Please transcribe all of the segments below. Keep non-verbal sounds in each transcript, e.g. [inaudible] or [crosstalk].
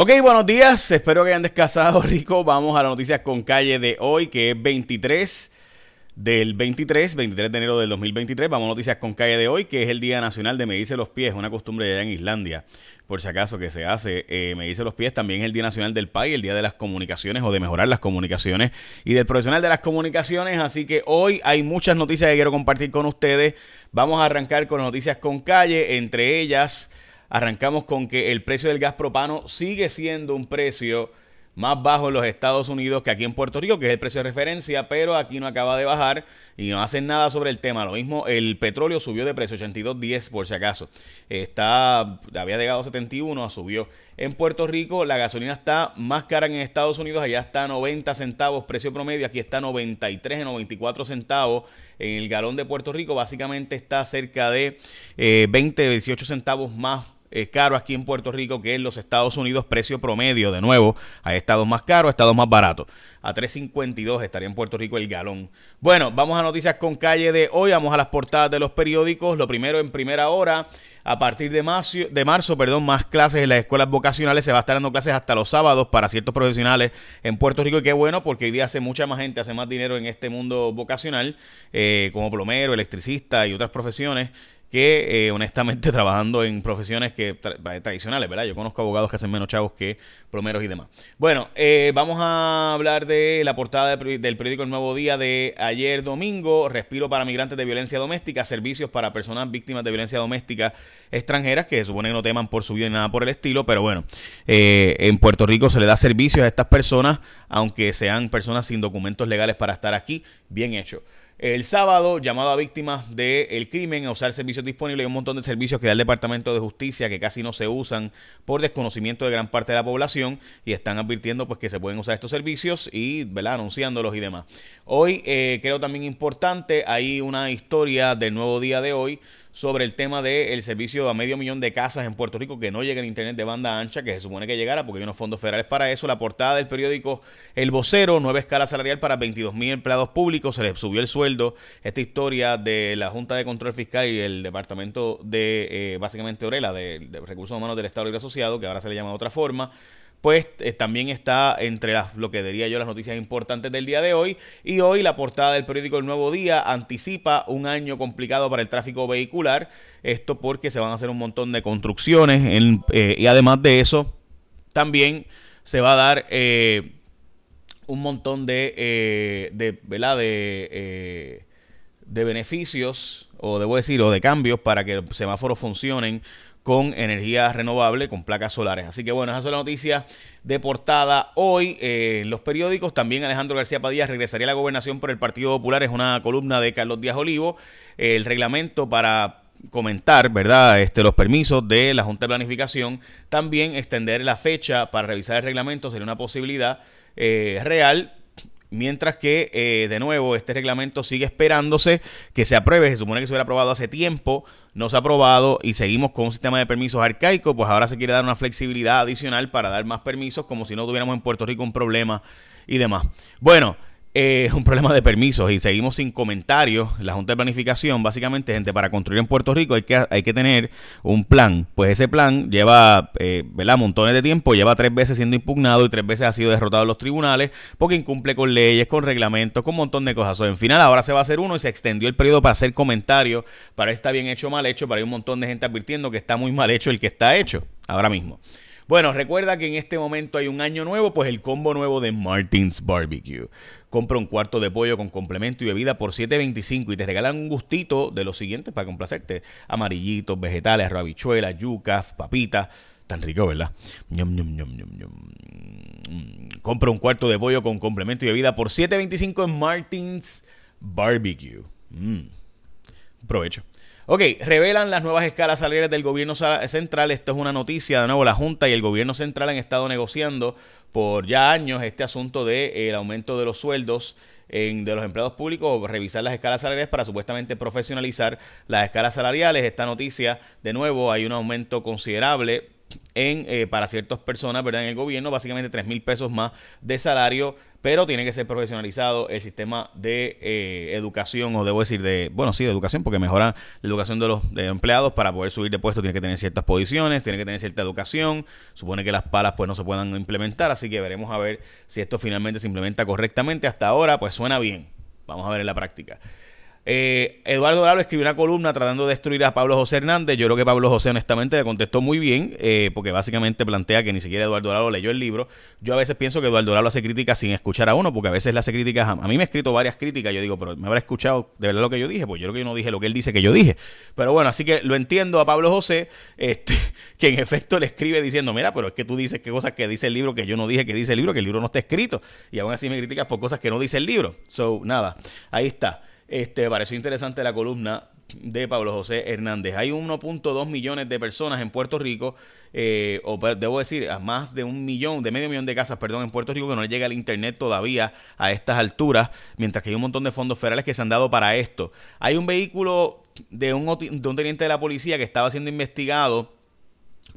Ok, buenos días. Espero que hayan descansado [laughs] rico. Vamos a las noticias con calle de hoy, que es 23 del 23, 23 de enero del 2023. Vamos a noticias con calle de hoy, que es el Día Nacional de Medirse los Pies, una costumbre allá en Islandia, por si acaso que se hace eh, medirse los pies. También es el Día Nacional del País, el Día de las Comunicaciones o de mejorar las comunicaciones y del profesional de las comunicaciones. Así que hoy hay muchas noticias que quiero compartir con ustedes. Vamos a arrancar con noticias con calle, entre ellas Arrancamos con que el precio del gas propano sigue siendo un precio más bajo en los Estados Unidos que aquí en Puerto Rico, que es el precio de referencia, pero aquí no acaba de bajar y no hacen nada sobre el tema. Lo mismo, el petróleo subió de precio 82.10 por si acaso. Está, había llegado a 71, subió. En Puerto Rico la gasolina está más cara en Estados Unidos, allá está a 90 centavos, precio promedio, aquí está a 93 94 centavos. En el galón de Puerto Rico básicamente está cerca de 20, eh, 18 centavos más es caro aquí en Puerto Rico que en los Estados Unidos, precio promedio, de nuevo, hay estados más caros, estados más baratos. A 3.52 estaría en Puerto Rico el galón. Bueno, vamos a noticias con calle de hoy, vamos a las portadas de los periódicos. Lo primero en primera hora, a partir de marzo, de marzo, perdón, más clases en las escuelas vocacionales. Se va a estar dando clases hasta los sábados para ciertos profesionales en Puerto Rico. Y qué bueno, porque hoy día hace mucha más gente, hace más dinero en este mundo vocacional, eh, como plomero, electricista y otras profesiones que eh, honestamente [laughs] trabajando en profesiones que tradicionales, ¿verdad? Yo conozco abogados que hacen menos chavos que plomeros y demás. Bueno, eh, vamos a hablar de la portada del periódico El Nuevo Día de ayer domingo, respiro para migrantes de violencia doméstica, servicios para personas víctimas de violencia doméstica extranjeras, que se supone que no teman por su vida ni nada por el estilo, pero bueno, eh, en Puerto Rico se le da servicios a estas personas, aunque sean personas sin documentos legales para estar aquí, bien hecho. El sábado, llamado a víctimas del crimen a usar servicios disponibles. Hay un montón de servicios que da el Departamento de Justicia que casi no se usan por desconocimiento de gran parte de la población y están advirtiendo pues que se pueden usar estos servicios y ¿verdad? anunciándolos y demás. Hoy eh, creo también importante, hay una historia del nuevo día de hoy sobre el tema del servicio a medio millón de casas en Puerto Rico que no llega el internet de banda ancha, que se supone que llegara porque hay unos fondos federales para eso. La portada del periódico El Vocero, nueva escala salarial para 22 mil empleados públicos, se les subió el sueldo. Esta historia de la Junta de Control Fiscal y el Departamento de, eh, básicamente, Orela, de, Recursos Humanos del Estado Libre Asociado, que ahora se le llama de otra forma, pues eh, también está entre las, lo que diría yo las noticias importantes del día de hoy. Y hoy la portada del periódico El Nuevo Día anticipa un año complicado para el tráfico vehicular. Esto porque se van a hacer un montón de construcciones eh, y además de eso también se va a dar eh, un montón de, de, de, de beneficios o debo decir o de cambios para que los semáforos funcionen con energía renovable, con placas solares. Así que bueno, esa es la noticia de portada hoy eh, los periódicos. También Alejandro García Padilla regresaría a la gobernación por el Partido Popular. Es una columna de Carlos Díaz Olivo. el reglamento para comentar, ¿verdad? Este, los permisos de la Junta de Planificación. También extender la fecha para revisar el reglamento sería una posibilidad eh, real Mientras que, eh, de nuevo, este reglamento sigue esperándose que se apruebe. Se supone que se hubiera aprobado hace tiempo, no se ha aprobado y seguimos con un sistema de permisos arcaico. Pues ahora se quiere dar una flexibilidad adicional para dar más permisos, como si no tuviéramos en Puerto Rico un problema y demás. Bueno, es un problema de permisos y seguimos sin comentarios. La Junta de Planificación, básicamente, gente, para construir en Puerto Rico hay que, hay que tener un plan. Pues ese plan lleva, eh, ¿verdad?, montones de tiempo, lleva tres veces siendo impugnado y tres veces ha sido derrotado en los tribunales porque incumple con leyes, con reglamentos, con un montón de cosas. O en final, ahora se va a hacer uno y se extendió el periodo para hacer comentarios, para está bien hecho o mal hecho, para hay un montón de gente advirtiendo que está muy mal hecho el que está hecho ahora mismo. Bueno, recuerda que en este momento hay un año nuevo, pues el combo nuevo de Martins Barbecue. Compra un cuarto de pollo con complemento y bebida por $7.25 y te regalan un gustito de los siguientes para complacerte. Amarillitos, vegetales, rabichuelas, yucas, papitas. Tan rico, ¿verdad? Compra un cuarto de pollo con complemento y bebida por $7.25 en Martins Barbecue. Mm. Provecho. Ok, revelan las nuevas escalas salariales del gobierno central. Esto es una noticia. De nuevo, la Junta y el gobierno central han estado negociando por ya años este asunto del de, eh, aumento de los sueldos en, de los empleados públicos, revisar las escalas salariales para supuestamente profesionalizar las escalas salariales. Esta noticia, de nuevo, hay un aumento considerable en, eh, para ciertas personas, ¿verdad? En el gobierno, básicamente 3 mil pesos más de salario, pero tiene que ser profesionalizado el sistema de eh, educación, o debo decir, de, bueno, sí, de educación, porque mejora la educación de los empleados para poder subir de puesto, tiene que tener ciertas posiciones, tiene que tener cierta educación, supone que las palas pues no se puedan implementar, así que veremos a ver si esto finalmente se implementa correctamente. Hasta ahora, pues suena bien. Vamos a ver en la práctica. Eh, Eduardo Dorado escribió una columna tratando de destruir a Pablo José Hernández. Yo creo que Pablo José honestamente le contestó muy bien, eh, porque básicamente plantea que ni siquiera Eduardo Dorado leyó el libro. Yo a veces pienso que Eduardo Dorado hace críticas sin escuchar a uno, porque a veces le hace críticas. A, mí me ha escrito varias críticas. Yo digo, pero me habrá escuchado de verdad lo que yo dije, pues yo creo que yo no dije lo que él dice que yo dije. Pero bueno, así que lo entiendo a Pablo José, este, [laughs] que en efecto le escribe diciendo, mira, pero es que tú dices que cosas que dice el libro que yo no dije que dice el libro, que el libro no está escrito. Y aún así me criticas por cosas que no dice el libro. So, nada, ahí está. Este, pareció interesante la columna de Pablo José Hernández. Hay 1.2 millones de personas en Puerto Rico, eh, o debo decir, a más de un millón, de medio millón de casas, perdón, en Puerto Rico que no llega el Internet todavía a estas alturas, mientras que hay un montón de fondos federales que se han dado para esto. Hay un vehículo de un, de un teniente de la policía que estaba siendo investigado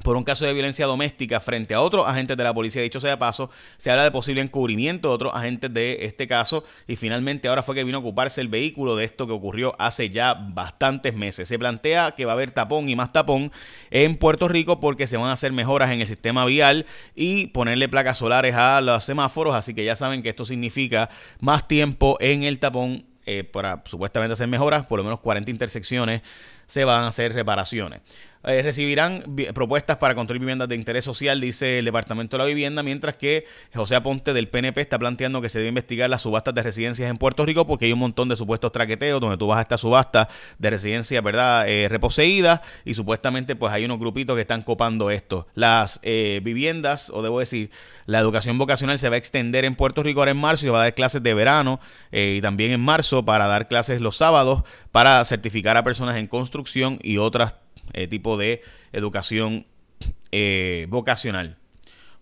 por un caso de violencia doméstica frente a otros agentes de la policía. Dicho sea paso, se habla de posible encubrimiento de otros agentes de este caso y finalmente ahora fue que vino a ocuparse el vehículo de esto que ocurrió hace ya bastantes meses. Se plantea que va a haber tapón y más tapón en Puerto Rico porque se van a hacer mejoras en el sistema vial y ponerle placas solares a los semáforos, así que ya saben que esto significa más tiempo en el tapón eh, para supuestamente hacer mejoras, por lo menos 40 intersecciones se van a hacer reparaciones. Eh, recibirán propuestas para construir viviendas de interés social, dice el Departamento de la Vivienda, mientras que José Aponte del PNP está planteando que se debe investigar las subastas de residencias en Puerto Rico porque hay un montón de supuestos traqueteos donde tú vas a esta subasta de residencias, ¿verdad?, eh, reposeídas y supuestamente pues hay unos grupitos que están copando esto. Las eh, viviendas, o debo decir, la educación vocacional se va a extender en Puerto Rico ahora en marzo y va a dar clases de verano y también en marzo para dar clases los sábados para certificar a personas en construcción y otras eh, tipo de educación eh, vocacional.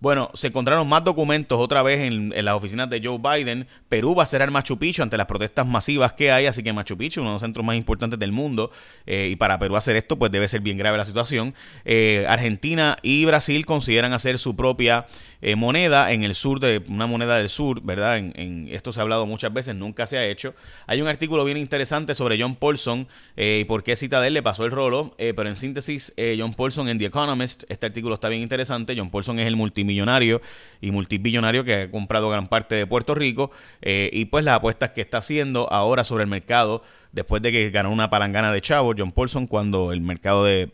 Bueno, se encontraron más documentos otra vez en, las oficinas de Joe Biden. Perú va a cerrar Machu Picchu ante las protestas masivas que hay, así que Machu Picchu, uno de los centros más importantes del mundo, eh, y para Perú hacer esto, pues debe ser bien grave la situación. Eh, Argentina y Brasil consideran hacer su propia eh, moneda en el sur, de una moneda del sur, ¿verdad? En, esto se ha hablado muchas veces, nunca se ha hecho. Hay un artículo bien interesante sobre John Paulson y por qué Citadel le pasó el rolo, pero en síntesis, John Paulson en The Economist, este artículo está bien interesante. John Paulson es el multimillonario millonario y multibillonario que ha comprado gran parte de Puerto Rico eh, y pues las apuestas que está haciendo ahora sobre el mercado después de que ganó una palangana de chavo John Paulson cuando el mercado de,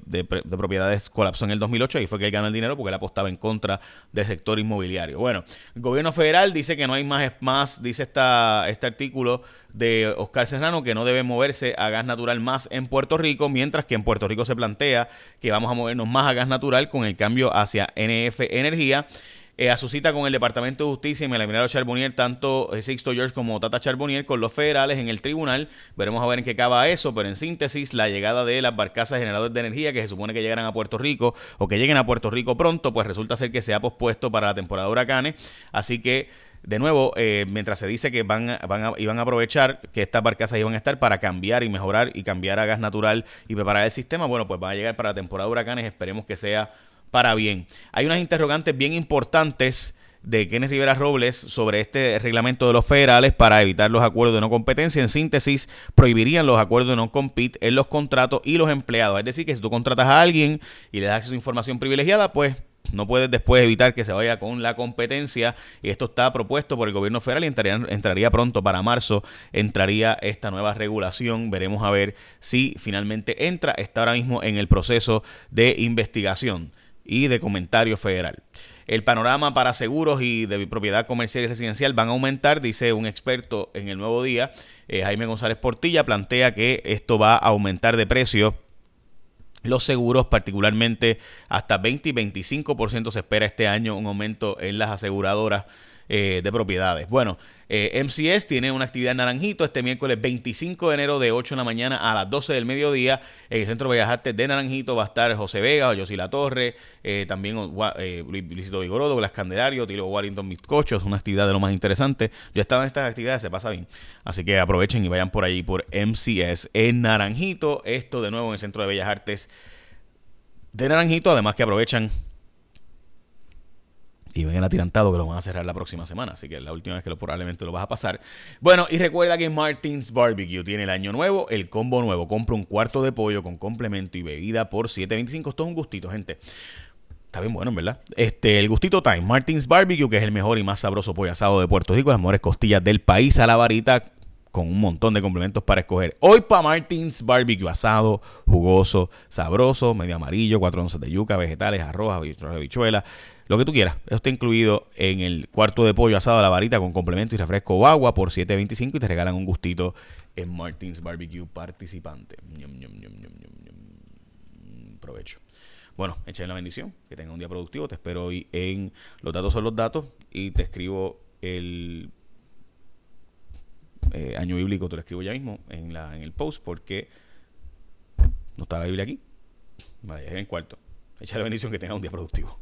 propiedades colapsó en el 2008 y fue que él ganó el dinero porque él apostaba en contra del sector inmobiliario. Bueno, el gobierno federal dice que no hay más, más dice esta, este artículo de Oscar Serrano que no debe moverse a gas natural más en Puerto Rico, mientras que en Puerto Rico se plantea que vamos a movernos más a gas natural con el cambio hacia NF Energía. Eh, a su cita con el Departamento de Justicia y Melania Charbonnier, tanto eh, Sixto George como Tata Charbonnier, con los federales en el tribunal. Veremos a ver en qué acaba eso, pero en síntesis, la llegada de las barcazas generadoras de energía que se supone que llegarán a Puerto Rico o que lleguen a Puerto Rico pronto, pues resulta ser que se ha pospuesto para la temporada de huracanes. Así que de nuevo, eh, mientras se dice que van, van a, iban a aprovechar que estas barcazas iban a estar para cambiar y mejorar y cambiar a gas natural y preparar el sistema, bueno, pues van a llegar para la temporada de huracanes, esperemos que sea para bien. Hay unas interrogantes bien importantes de Kenneth Rivera Robles sobre este reglamento de los federales para evitar los acuerdos de no competencia. En síntesis, prohibirían los acuerdos de no compete en los contratos y los empleados. Es decir, que si tú contratas a alguien y le das acceso a información privilegiada, pues no puedes después evitar que se vaya con la competencia y esto está propuesto por el gobierno federal y entraría, entraría, pronto para marzo, entraría esta nueva regulación, veremos a ver si finalmente entra, está ahora mismo en el proceso de investigación y de comentario federal. El panorama para seguros y de propiedad comercial y residencial van a aumentar, dice un experto en el nuevo día. Eh, Jaime González Portilla plantea que esto va a aumentar de precio los seguros, particularmente hasta 20 y 25% se espera este año un aumento en las aseguradoras eh, de propiedades. Bueno, eh, MCS tiene una actividad en Naranjito este miércoles 25 de enero de 8 de la mañana a las 12 del mediodía. En el Centro Bellas Artes de Naranjito va a estar José Vega, José La Torre, eh, también eh, Luisito Vigorodo, Blas Candelario, Tilo Warrington Bizcocho. Es una actividad de lo más interesante. Yo he estado en estas actividades, se pasa bien. Así que aprovechen y vayan por allí por MCS en Naranjito. Esto de nuevo en el Centro de Bellas Artes de Naranjito. Además que aprovechan y ven el atirantado que lo van a cerrar la próxima semana. Así que es la última vez que lo, probablemente lo vas a pasar. Bueno, y recuerda que Martins Barbecue tiene el año nuevo, el combo nuevo. Compra un cuarto de pollo con complemento y bebida por 7.25. Esto es un gustito, gente. Está bien bueno, ¿verdad? Este, el gustito time, Martins Barbecue, que es el mejor y más sabroso pollo asado de Puerto Rico, las mejores costillas del país a la varita, con un montón de complementos para escoger. Hoy para Martins Barbecue asado, jugoso, sabroso, medio amarillo, cuatro onzas de yuca, vegetales, arroz, habichuelas, lo que tú quieras. Esto está incluido en el cuarto de pollo asado a la varita con complemento y refresco o agua por 7.25 y te regalan un gustito en Martins Barbecue participante. Provecho. Bueno, echen la bendición, que tenga un día productivo. Te espero hoy en Los Datos son los Datos y te escribo el eh, año bíblico, te lo escribo ya mismo en, la, en el post porque no está la Biblia aquí. Vale, en el cuarto. Echa la bendición que tenga un día productivo.